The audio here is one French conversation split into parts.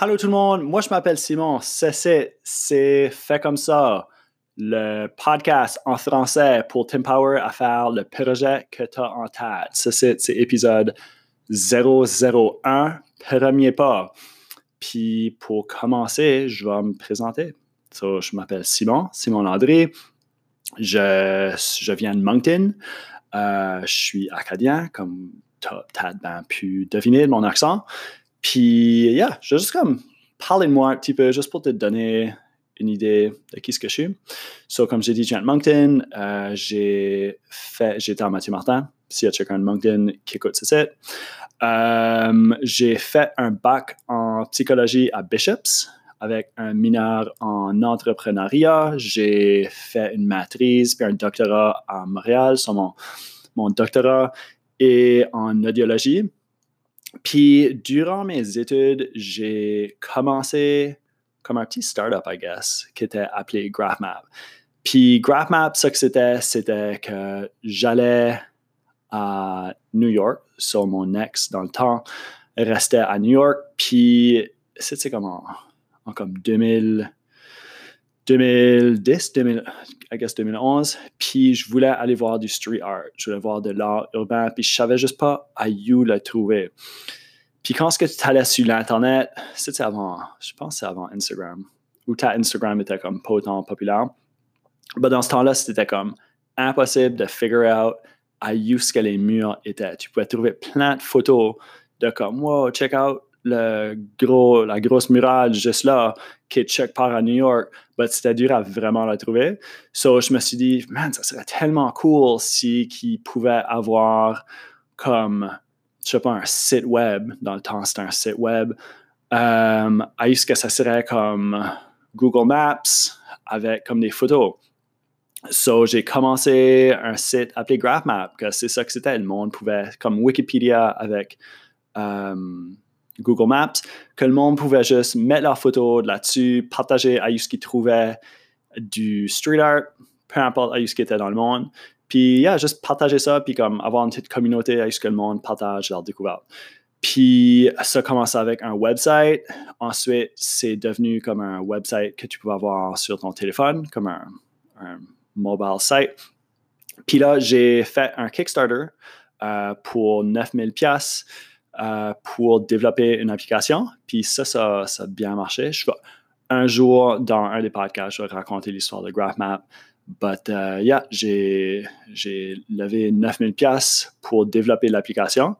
Allô tout le monde, moi je m'appelle Simon. C'est c'est fait comme ça. Le podcast en français pour t'empower à faire le projet que tu as en tête. C'est c'est épisode 001, premier pas. Puis pour commencer, je vais me présenter. je m'appelle Simon, Simon Landry. Je, je viens de Moncton. Euh, je suis acadien, comme tu as peut-être pu deviner de mon accent. Puis, yeah, je juste comme parler de moi un petit peu, juste pour te donner une idée de qui je suis. So, comme j'ai dit, je viens de Moncton. Euh, j'ai fait, j'étais en Mathieu Martin. S'il y a quelqu'un de Moncton qui écoute ce site. Euh, j'ai fait un bac en psychologie à Bishops avec un mineur en entrepreneuriat. J'ai fait une maîtrise puis un doctorat à Montréal sur mon, mon doctorat et en audiologie. Puis, durant mes études, j'ai commencé comme un petit startup, I guess, qui était appelé GraphMap. Puis, GraphMap, ce que c'était, c'était que j'allais à New York, sur mon ex dans le temps, restait à New York, puis c'était comme en, en comme 2000, 2010, 2000, I guess 2011, puis je voulais aller voir du street art, je voulais voir de l'art urbain, puis je savais juste pas à où le trouver. Puis quand ce que tu allais sur l'Internet, c'était avant, je pense que c'est avant Instagram, où ta Instagram était comme pas autant populaire. Mais dans ce temps-là, c'était comme impossible de figure out à où ce que les murs étaient. Tu pouvais trouver plein de photos de comme, wow, check out le gros, la grosse murale juste là, qui est check part à New York, mais c'était dur à vraiment la trouver. So, je me suis dit, man, ça serait tellement cool si qui pouvait avoir comme, je sais pas, un site web. Dans le temps, c'était un site web. Euh, est-ce que ça serait comme Google Maps avec comme des photos? So, j'ai commencé un site appelé GraphMap, que c'est ça que c'était. Le monde pouvait, comme Wikipédia avec euh, Google Maps, que le monde pouvait juste mettre leurs photos là-dessus, partager à ce qu'ils trouvaient du street art, peu importe à ce qui était dans le monde. Puis, yeah, juste partager ça, puis comme avoir une petite communauté à ce que le monde partage leurs découvertes. Puis, ça commence avec un website. Ensuite, c'est devenu comme un website que tu pouvais avoir sur ton téléphone, comme un, mobile site. Puis là, j'ai fait un Kickstarter euh, pour 9000 pièces euh, pour développer une application. Puis ça, ça, a bien marché. Je un jour, dans un des podcasts, je vais raconter l'histoire de GraphMap. But uh, yeah, j'ai, levé 9000 pièces pour développer l'application.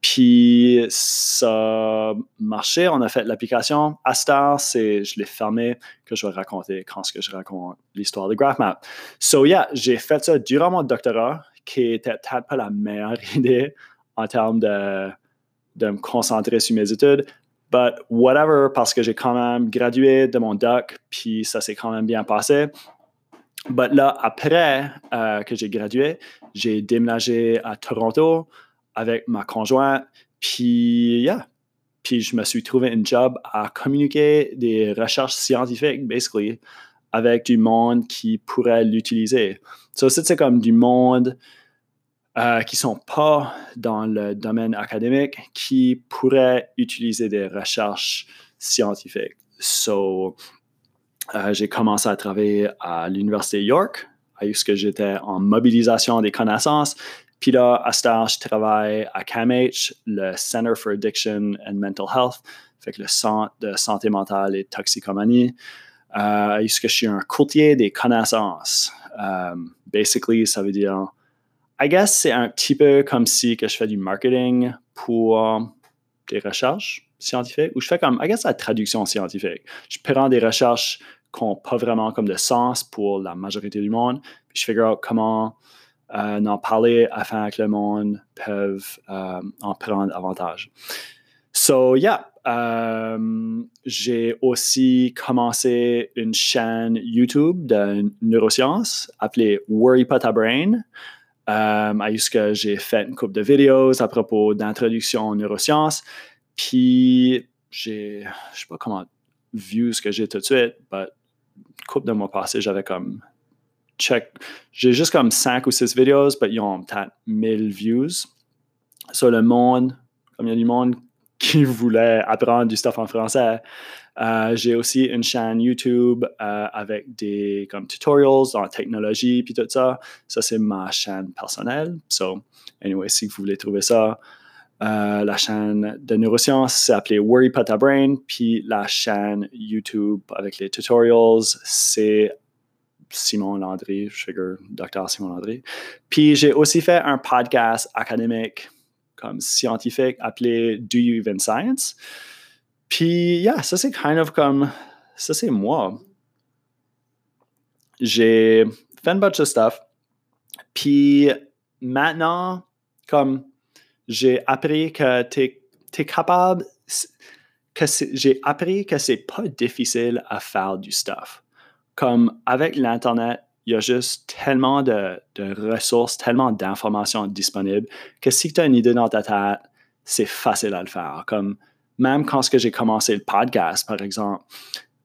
Puis ça a marché, on a fait l'application. À Star, c'est, je l'ai fermé, que je vais raconter quand ce que je raconte l'histoire de GraphMap. So yeah, j'ai fait ça durant mon doctorat, qui était peut-être pas la meilleure idée en termes de de me concentrer sur mes études. But whatever, parce que j'ai quand même gradué de mon doc, puis ça s'est quand même bien passé. But là, après euh, que j'ai gradué, j'ai déménagé à Toronto avec ma conjointe, puis yeah. Puis je me suis trouvé un job à communiquer des recherches scientifiques, basically, avec du monde qui pourrait l'utiliser. So, c'est comme du monde euh, qui ne sont pas dans le domaine académique qui pourraient utiliser des recherches scientifiques. So, euh, j'ai commencé à travailler à l'Université York, où que j'étais en mobilisation des connaissances. Puis là, à temps, je travaille à CAMH, le Center for Addiction and Mental Health, fait que le centre de santé mentale et toxicomanie. Euh, que je suis un courtier des connaissances. basically, ça veut dire I guess c'est un petit peu comme si je fais du marketing pour des recherches scientifiques ou je fais comme, I guess, la traduction scientifique. Je prends des recherches qui n'ont pas vraiment comme de sens pour la majorité du monde, puis je figure out comment euh, en parler afin que le monde puisse euh, en prendre avantage. So, yeah, euh, j'ai aussi commencé une chaîne YouTube de neurosciences appelée Worry Pas Ta Brain. Um, à que j'ai fait une couple de vidéos à propos d'introduction aux neurosciences. Puis, j'ai, je sais pas comment vu ce que j'ai tout de suite, mais couple de mois passés, j'avais comme check. J'ai juste comme cinq ou six vidéos, mais ils ont peut-être 1000 views. Sur le monde, comme il y a du monde qui voulaient apprendre du stuff en français. Euh, j'ai aussi une chaîne YouTube euh, avec des comme tutorials la technologie puis tout ça. Ça, c'est ma chaîne personnelle. So, anyway, si vous voulez trouver ça, euh, la chaîne de neurosciences, c'est appelé Worry Pata Brain. Puis la chaîne YouTube avec les tutorials, c'est Simon Landry, Sugar, docteur Simon Landry. Puis j'ai aussi fait un podcast académique comme scientifique appelé Do You Even Science? Puis, yeah, ça c'est kind of comme, ça c'est moi. J'ai fait un bunch de stuff. Puis maintenant, comme j'ai appris que tu es, capable, que j'ai appris que c'est pas difficile à faire du stuff. Comme avec l'Internet, il y a juste tellement de, ressources, tellement d'informations disponibles que si tu as une idée dans ta tête, c'est facile à le faire. Comme même quand j'ai commencé le podcast, par exemple,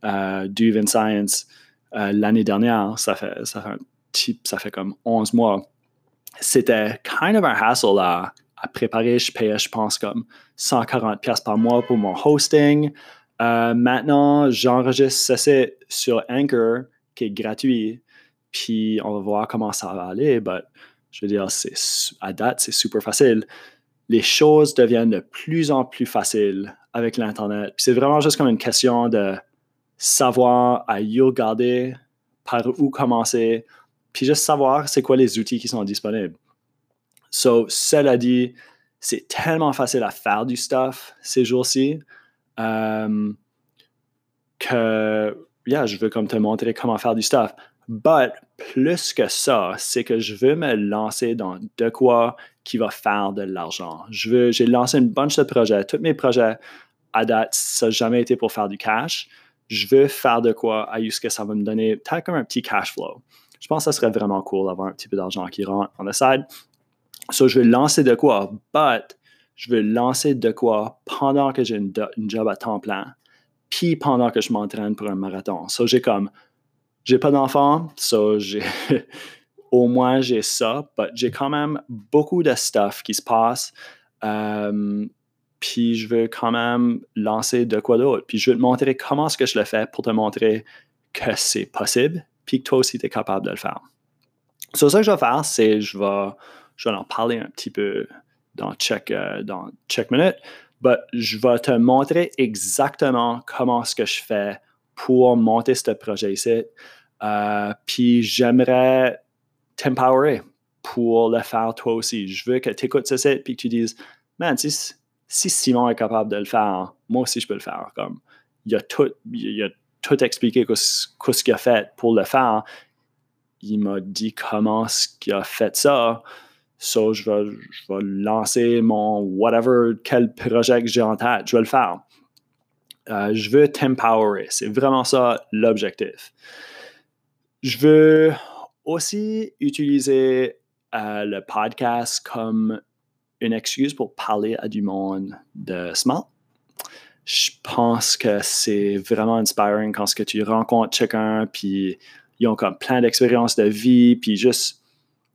euh, Science, euh, l'année dernière, ça fait, un ça fait comme 11 mois, c'était kind of un hassle à, préparer. Je payais, je pense, comme 140 pièces par mois pour mon hosting. Euh, maintenant, j'enregistre ça sur Anchor, qui est gratuit puis on va voir comment ça va aller. Mais je veux dire, à date, c'est super facile. Les choses deviennent de plus en plus faciles avec l'Internet. c'est vraiment juste comme une question de savoir à y regarder, par où commencer, puis juste savoir c'est quoi les outils qui sont disponibles. So, cela dit, c'est tellement facile à faire du stuff ces jours-ci euh, que, yeah, je veux comme te montrer comment faire du stuff. But plus que ça, c'est que je veux me lancer dans de quoi qui va faire de l'argent. Je veux, j'ai lancé une bunch de projets. Tous mes projets à date, ça n'a jamais été pour faire du cash. Je veux faire de quoi à ce que ça va me donner peut-être comme un petit cash flow. Je pense que ça serait vraiment cool d'avoir un petit peu d'argent qui rentre on the side. So, je veux lancer de quoi, but je veux lancer de quoi pendant que j'ai une, job à temps plein, puis pendant que je m'entraîne pour un marathon. So, j'ai comme j'ai pas d'enfant, so j'ai au moins j'ai ça, mais j'ai quand même beaucoup de stuff qui se passe. Euh, puis je veux quand même lancer de quoi d'autre. Puis je veux te montrer comment est-ce que je le fais pour te montrer que c'est possible, puis que toi aussi tu es capable de le faire. So, ce que je vais faire, c'est je vais, je vais en parler un petit peu dans check, euh, dans minute, mais je vais te montrer exactement comment est-ce que je fais pour monter ce projet ici. Euh, puis j'aimerais t'empowerer pour le faire toi aussi. Je veux que tu écoutes ce et que tu dises, man, si, Simon est capable de le faire, moi aussi je peux le faire. Comme, il a tout, il a tout expliqué ce qu'il a fait pour le faire. Il m'a dit comment ce qu'il a fait ça. So, je vais, je vais lancer mon whatever, quel projet que j'ai en tête, je vais le faire. Euh, je veux t'empowerer. C'est vraiment ça l'objectif. Je veux aussi utiliser euh, le podcast comme une excuse pour parler à du monde de smart. Je pense que c'est vraiment inspiring quand ce que tu rencontres quelqu'un, puis ils ont comme plein d'expériences de vie, puis juste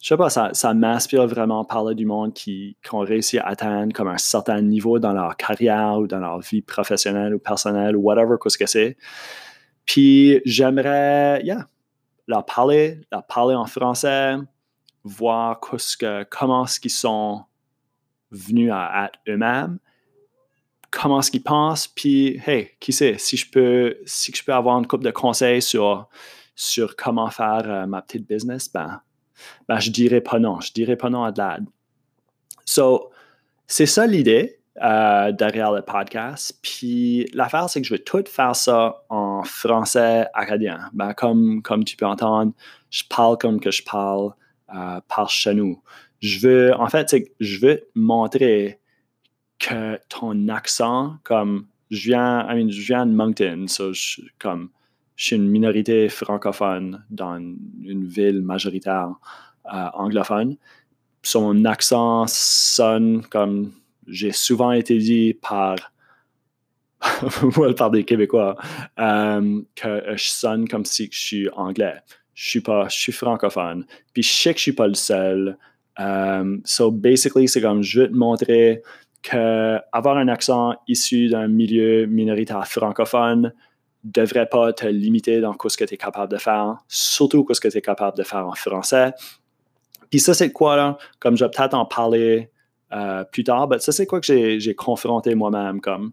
je sais pas, ça, ça m'inspire vraiment parler du monde qui, ont réussi à atteindre comme un certain niveau dans leur carrière ou dans leur vie professionnelle ou personnelle ou whatever ce que c'est. Puis j'aimerais, yeah, leur parler, leur parler en français, voir que, comment est-ce qu'ils sont venus à eux-mêmes, comment est-ce qu'ils pensent, puis hey, qui sait, si je peux, si je peux avoir une couple de conseils sur, sur comment faire euh, ma petite business, ben ben, je dirais pas non. Je dirais pas non à de l'aide. So, c'est ça l'idée euh, derrière le podcast. Puis l'affaire, c'est que je veux tout faire ça en français acadien. Ben, comme, comme tu peux entendre, je parle comme que je parle euh, par chez nous. Je veux, en fait, c'est je veux montrer que ton accent, comme je viens, I mean, je viens de Moncton, je, comme je suis une minorité francophone dans une ville majoritaire euh, anglophone. Son accent sonne comme j'ai souvent été dit par, par des Québécois, euh, que je sonne comme si je suis anglais. Je suis pas, je suis francophone. Puis je sais que je suis pas le seul. Euh, so basically, c'est comme je veux te montrer qu'avoir un accent issu d'un milieu minoritaire francophone devrait pas te limiter dans ce que tu es capable de faire, surtout ce que tu es capable de faire en français. Puis ça, c'est quoi, là? Comme je vais peut-être en parler euh, plus tard, mais ça, c'est quoi que j'ai confronté moi-même, comme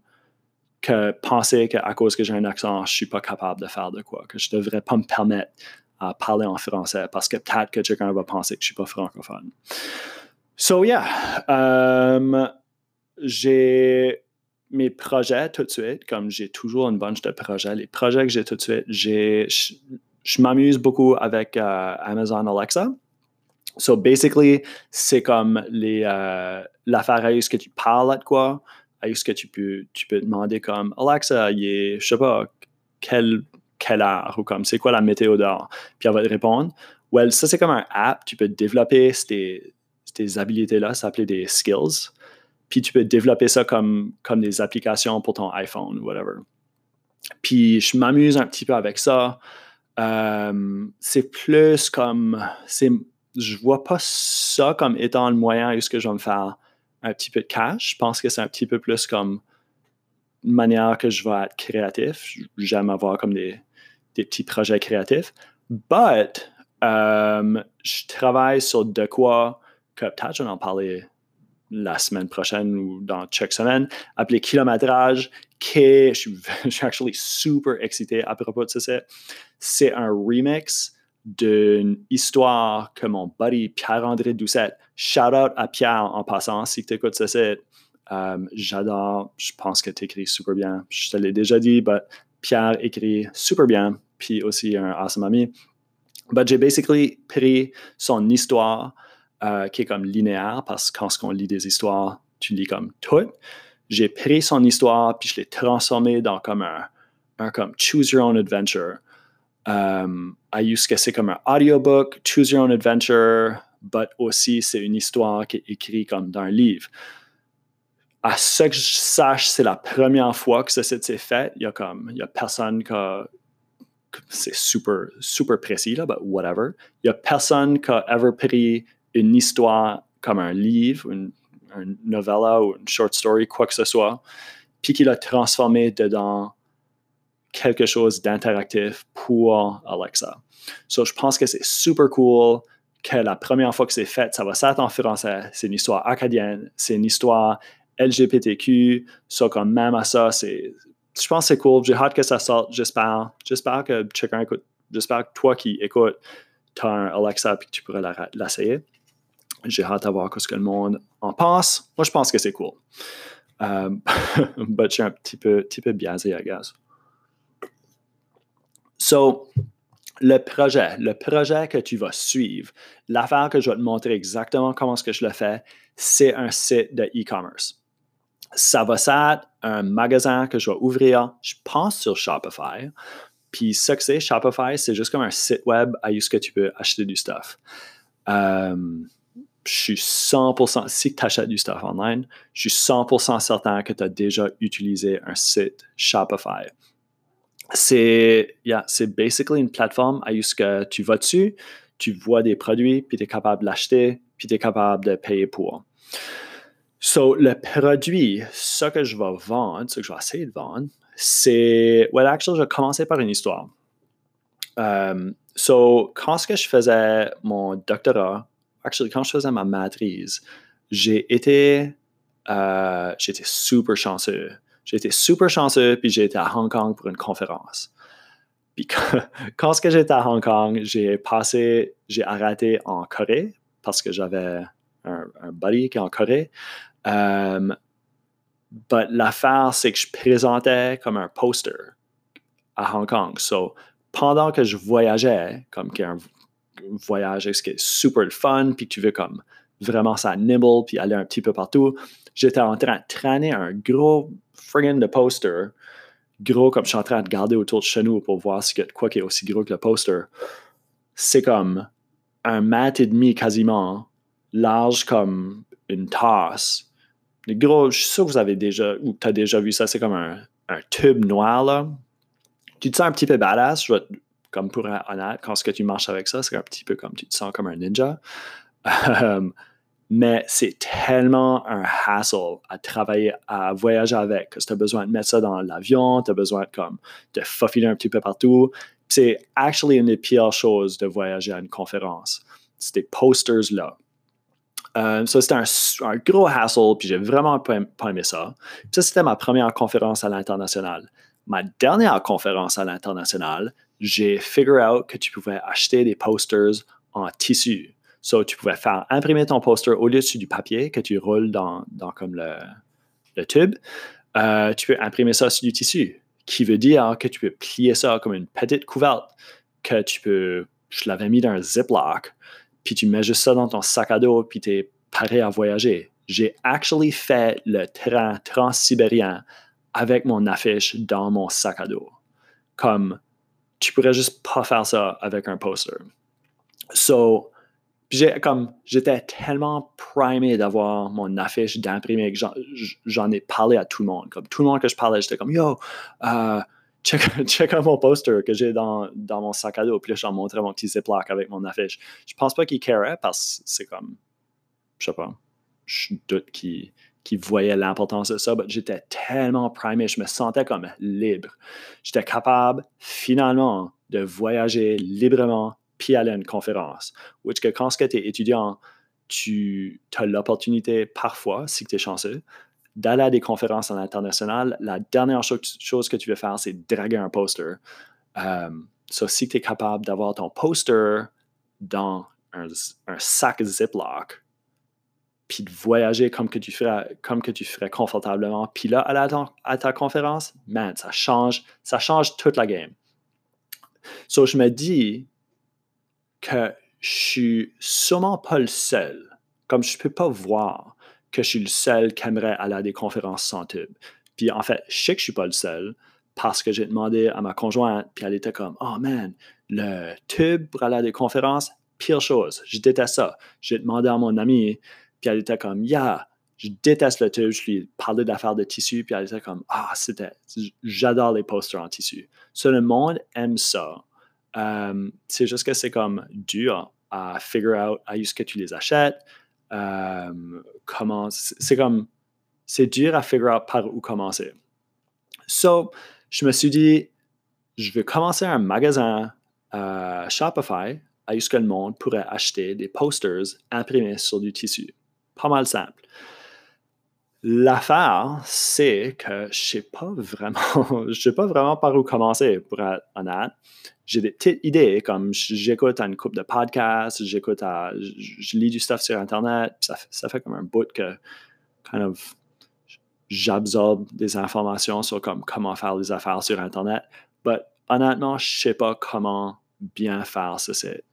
que penser qu'à cause que j'ai un accent, je suis pas capable de faire de quoi, que je devrais pas me permettre à parler en français parce que peut-être que quelqu'un va penser que je suis pas francophone. So, yeah. Um, j'ai mes projets tout de suite, comme j'ai toujours une bunch de projets, les projets que j'ai tout de suite, je, m'amuse beaucoup avec euh, Amazon Alexa. So basically, c'est comme les, euh, l'affaire à ce que tu parles de quoi, à ce que tu peux, tu peux demander comme Alexa, il est, je sais pas, quelle, quelle heure? Ou comme c'est quoi la météo dehors, puis elle va te répondre. Well, ça c'est comme un app, tu peux développer ces, ces habilités-là, ça s'appelle des skills. Puis tu peux développer ça comme, comme des applications pour ton iPhone ou whatever. Puis je m'amuse un petit peu avec ça. Euh, c'est plus comme. C'est, je vois pas ça comme étant le moyen où ce que je vais me faire un petit peu de cash. Je pense que c'est un petit peu plus comme une manière que je vais être créatif. J'aime avoir comme des, petits projets créatifs. But euh, je travaille sur de quoi que peut-être je vais en parler la semaine prochaine ou dans chaque semaine, appelé Kilométrage, qui je suis, je super excité à propos de ça. C'est un remix d'une histoire que mon buddy Pierre-André Doucette, shout out à Pierre en passant, si tu écoutes ça, c'est euh, j'adore, je pense que tu écris super bien. Je te l'ai déjà dit, mais Pierre écrit super bien, puis aussi un awesome ami. But j'ai basically pris son histoire euh, qui est comme linéaire parce que quand on lit des histoires, tu lis comme tout. J'ai pris son histoire puis je l'ai transformé dans comme un, Choose Your Own Adventure. Um, use que c'est comme un audiobook, Choose Your Own Adventure, but aussi c'est une histoire qui est écrite comme dans un livre. À ce que je sache, c'est la première fois que ça s'est fait. Il y a comme, il y a personne qui a, c'est super, super précis là, but whatever. Il y a personne qui a ever pris une histoire comme un livre, une, novella ou une short story, quoi que ce soit, puis qu'il a transformé dedans quelque chose d'interactif pour Alexa. So, je pense que c'est super cool que la première fois que c'est fait, ça va s'être en français. C'est une histoire acadienne, c'est une histoire LGBTQ. So, comme même à ça, c'est, je pense que c'est cool. J'ai hâte que ça sorte. J'espère, j'espère que chacun écoute. J'espère que toi qui écoutes, tu as un Alexa et que tu pourrais l'essayer. J'ai hâte à voir ce que le monde en pense. Moi, je pense que c'est cool. But je suis un petit peu, petit peu biaisé, I guess. So, le projet, le projet que tu vas suivre, l'affaire que je vais te montrer exactement comment est-ce que je le fais, c'est un site de e-commerce. Ça va être un magasin que je vais ouvrir, je pense, sur Shopify. Puis ce que c'est, Shopify, c'est juste comme un site web à ce que tu peux acheter du stuff. Euh, je suis 100%, si tu achètes du stuff online, je suis 100% certain que tu as déjà utilisé un site Shopify. C'est yeah, basically une plateforme à ce que tu vas dessus, tu vois des produits, puis tu es capable de l'acheter, puis tu es capable de payer pour. So, le produit, ce que je vais vendre, ce que je vais essayer de vendre, c'est. Well, actually, je vais commencer par une histoire. Um, so, quand ce que je faisais mon doctorat actually, quand je faisais ma maîtrise, j'ai été, euh, j'étais super chanceux. J'ai été super chanceux, puis j'ai été à Hong Kong pour une conférence. Puis quand, que j'étais à Hong Kong, j'ai passé, j'ai arrêté en Corée parce que j'avais un, buddy qui est en Corée. Um, l'affaire, c'est que je présentais comme un poster à Hong Kong. So, pendant que je voyageais, comme un voyage qui est super fun, puis tu veux comme vraiment ça nibble, puis aller un petit peu partout, j'étais en train de traîner un gros friggin' poster, gros comme je suis en train de garder autour de chez nous pour voir ce que, quoi qui est aussi gros que le poster. C'est comme un mètre et demi quasiment, large comme une tasse. gros, je suis sûr que vous avez déjà, ou tu as déjà vu ça, c'est comme un, un tube noir là. Tu te sens un petit peu badass, je vais comme pour être honnête, quand ce que tu marches avec ça, c'est un petit peu comme tu te sens comme un ninja. Mais c'est tellement un hassle à travailler, à voyager avec, que tu as besoin de mettre ça dans l'avion, tu as besoin de, comme, de faufiler un petit peu partout. C'est actually une des pires choses de voyager à une conférence. C'est des posters là. Euh, ça, c'était un, gros hassle, puis j'ai vraiment pas, aimé ça. ça, c'était ma première conférence à l'international. Ma dernière conférence à l'international, j'ai figure out que tu pouvais acheter des posters en tissu. So, tu pouvais faire imprimer ton poster au lieu du papier que tu roules dans, dans comme le, le tube. Euh, tu peux imprimer ça sur du tissu, qui veut dire que tu peux plier ça comme une petite couverte, que tu peux, je l'avais mis dans un Ziploc, puis tu mets juste ça dans ton sac à dos, puis tu es prêt à voyager. J'ai actually fait le train transsibérien avec mon affiche dans mon sac à dos. Comme, tu pourrais juste pas faire ça avec un poster. So, j'ai comme j'étais tellement primé d'avoir mon affiche d'imprimer que j'en ai parlé à tout le monde. Comme tout le monde que je parlais, j'étais comme Yo, euh, check, check mon poster que j'ai dans, mon sac à dos. Puis là, j'en montrais mon petit ziploc avec mon affiche. Je pense pas qu'il carait parce que c'est comme je sais pas. Je doute qu'il voyait l'importance de ça, j'étais tellement primé, je me sentais comme libre. J'étais capable finalement de voyager librement puis aller à une conférence. Which que quand tu es étudiant, tu as l'opportunité parfois, si tu es chanceux, d'aller à des conférences en international. La dernière chose que tu veux faire, c'est draguer un poster. Um, si tu es capable d'avoir ton poster dans un, sac Ziploc, puis de voyager comme que tu ferais, comme que tu ferais confortablement, puis là, aller à, à ta conférence, man, ça change, ça change toute la game. So, je me dis, que je suis sûrement pas le seul, comme je peux pas voir que je suis le seul qui aimerait aller à des conférences sans tube. Puis en fait, je sais que je suis pas le seul parce que j'ai demandé à ma conjointe, puis elle était comme Oh man, le tube pour aller à des conférences, pire chose, je déteste ça. J'ai demandé à mon ami, puis elle était comme Yeah, je déteste le tube. Je lui ai parlé d'affaires de tissu, puis elle était comme Ah, c'était, j'adore les posters en tissu. So, le monde aime ça. Euh, c'est juste que c'est comme dur à figure out à ce que tu les achètes. Euh, comment, c'est comme, c'est dur à figure out par où commencer. So, je me suis dit, je vais commencer un magasin euh, Shopify à ce que le monde pourrait acheter des posters imprimés sur du tissu. Pas mal simple. L'affaire, c'est que je sais pas vraiment, je sais pas vraiment par où commencer, pour être honnête. J'ai des petites idées, comme j'écoute une coupe de podcasts, j'écoute à, je, lis du stuff sur Internet, ça, fait comme un bout que, kind of, j'absorbe des informations sur comme, comment faire des affaires sur Internet. Mais honnêtement, je sais pas comment bien faire ce site.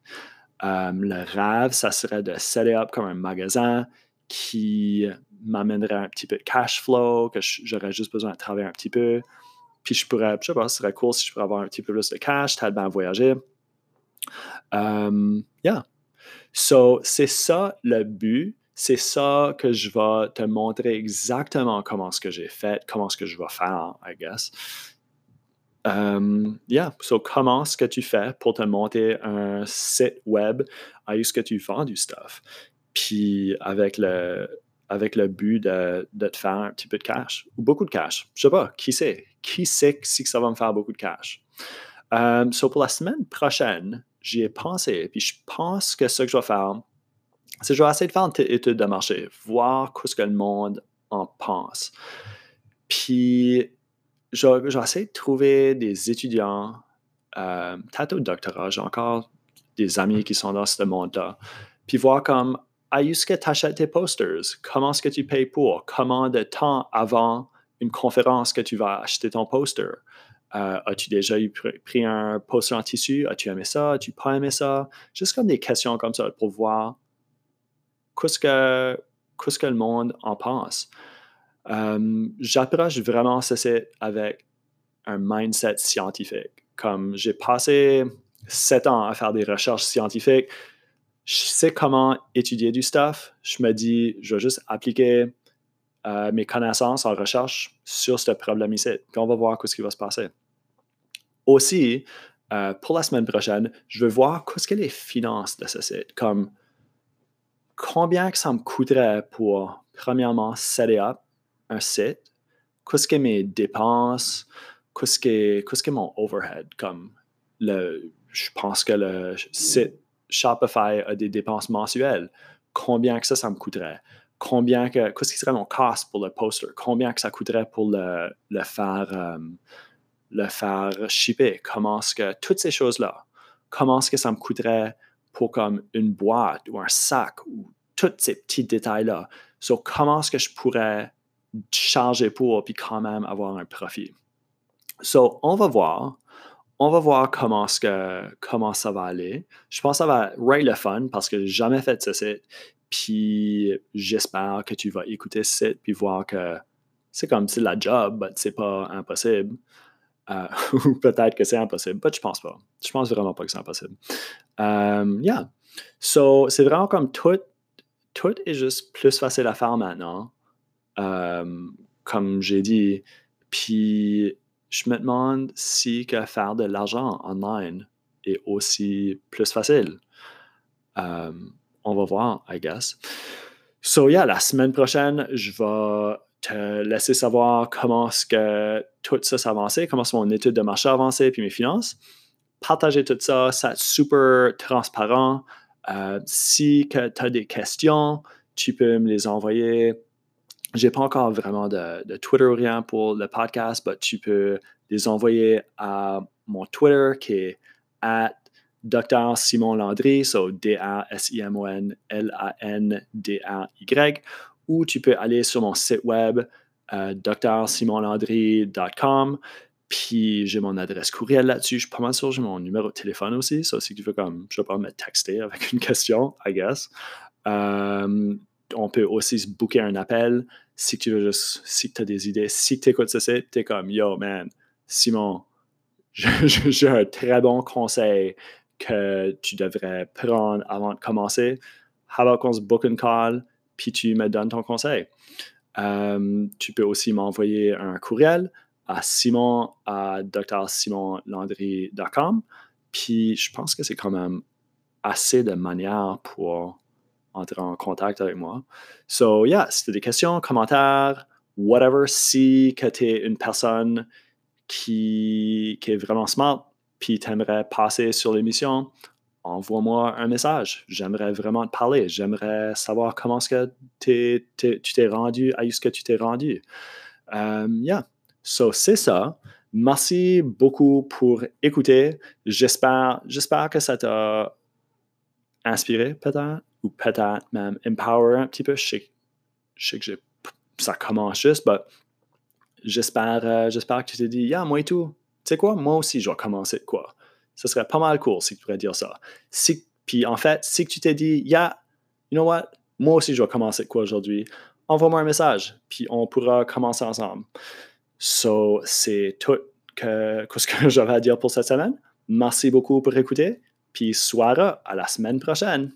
Euh, le rêve, ça serait de set up comme un magasin qui m'amènerait un petit peu de cash flow, que j'aurais juste besoin de travailler un petit peu. Puis je pourrais, je sais pas, ce serait cool si je pourrais avoir un petit peu plus de cash, tellement voyager. Um, yeah. So, c'est ça le but. C'est ça que je vais te montrer exactement comment ce que j'ai fait, comment ce que je vais faire, I guess. Um, yeah. So, comment ce que tu fais pour te monter un site web? À ce que tu vends du stuff? Puis avec le, avec le but de, te faire un petit peu de cash ou beaucoup de cash. Je sais pas, qui sait? Qui sait si ça va me faire beaucoup de cash? So pour la semaine prochaine, j'y ai pensé, puis je pense que ce que je vais faire, c'est que je vais essayer de faire une étude de marché, voir ce que le monde en pense. Puis, je, vais essayer de trouver des étudiants, euh, au doctorat, j'ai encore des amis qui sont dans ce monde-là, puis voir comme à ce que tu achètes tes posters? Comment est-ce que tu payes pour? Comment de temps avant une conférence que tu vas acheter ton poster? Euh, as-tu déjà eu pris un poster en tissu? As-tu aimé ça? As-tu pas aimé ça? Juste comme des questions comme ça pour voir qu'est-ce que, le monde en pense. Euh, j'approche vraiment ceci avec un mindset scientifique. Comme j'ai passé sept ans à faire des recherches scientifiques, je sais comment étudier du stuff. Je me dis, je vais juste appliquer euh, mes connaissances en recherche sur ce problème ici. On va voir ce qui va se passer. Aussi, euh, pour la semaine prochaine, je veux voir qu'est-ce que les finances de ce site. Comme, combien que ça me coûterait pour, premièrement, setter up un site, qu'est-ce que mes dépenses, qu'est-ce que, que mon overhead, comme le, je pense que le site Shopify a des dépenses mensuelles. Combien que ça, ça me coûterait? Combien que, qu'est-ce qui serait mon cost pour le poster? Combien que ça coûterait pour le, faire, euh, le faire shipper? Comment est-ce que, toutes ces choses-là, comment est-ce que ça me coûterait pour comme une boîte ou un sac ou tous ces petits détails-là? So, comment est-ce que je pourrais charger pour puis quand même avoir un profit? So, on va voir. On va voir comment, ça va aller. Je pense que ça va être le fun parce que j'ai jamais fait ce site. Puis j'espère que tu vas écouter ce site puis voir que c'est comme c'est la job, mais c'est pas impossible. Euh, ou peut-être que c'est impossible, mais je pense pas. Je pense vraiment pas que c'est impossible. Um, yeah. So, c'est vraiment comme tout, tout est juste plus facile à faire maintenant. Um, comme j'ai dit. Puis, je me demande si faire de l'argent online est aussi plus facile. Um, on va voir, I guess. So, yeah, la semaine prochaine, je vais te laisser savoir comment est-ce que tout ça s'avançait, comment est-ce mon étude de marché avancée, puis mes finances. Partager tout ça, c'est super transparent. Euh, si tu as des questions, tu peux me les envoyer. J'ai pas encore vraiment de, Twitter ou rien pour le podcast, mais tu peux les envoyer à mon Twitter qui est at Dr. Simon Landry, so D-A-S-I-M-O-N-L-A-N-D-A-Y, ou tu peux aller sur mon site web euh, drsimonlandry.com. Puis j'ai mon adresse courriel là-dessus. Je suis pas mal sûr, j'ai mon numéro de téléphone aussi. Ça aussi, tu veux comme, je vais pas me texter avec une question, I guess. Euh, on peut aussi se booker un appel si tu veux juste, si tu as des idées, si tu écoutes ce site, tu es comme, yo man, Simon, j'ai un très bon conseil que tu devrais prendre avant de commencer. How about qu'on se book une call, puis tu me donnes ton conseil? Euh, tu peux aussi m'envoyer un courriel à simon à drsimonlandry.com. Puis je pense que c'est quand même assez de manières pour entrer en contact avec moi. So, yeah, si tu as des questions, commentaires, whatever, si tu es une personne qui, qui est vraiment smart, puis tu aimerais passer sur l'émission, envoie-moi un message. J'aimerais vraiment te parler. J'aimerais savoir comment est-ce que tu t'es rendu à ce que tu t'es rendu. Um, yeah. So, c'est ça. Merci beaucoup pour écouter. J'espère que ça t'a inspiré, peut-être, ou peut-être même empower un petit peu. Je sais, que ça commence juste, mais j'espère, euh, j'espère que tu t'es dit, yeah, moi et tout. Tu sais quoi, moi aussi, je vais commencer quoi. Ce serait pas mal cool si tu pourrais dire ça. Puis en fait, si tu t'es dit, yeah, you know what, moi aussi, je vais commencer quoi aujourd'hui, envoie-moi un message, puis on pourra commencer ensemble. So, c'est tout que, ce que j'avais à dire pour cette semaine. Merci beaucoup pour écouter, puis soirée à la semaine prochaine.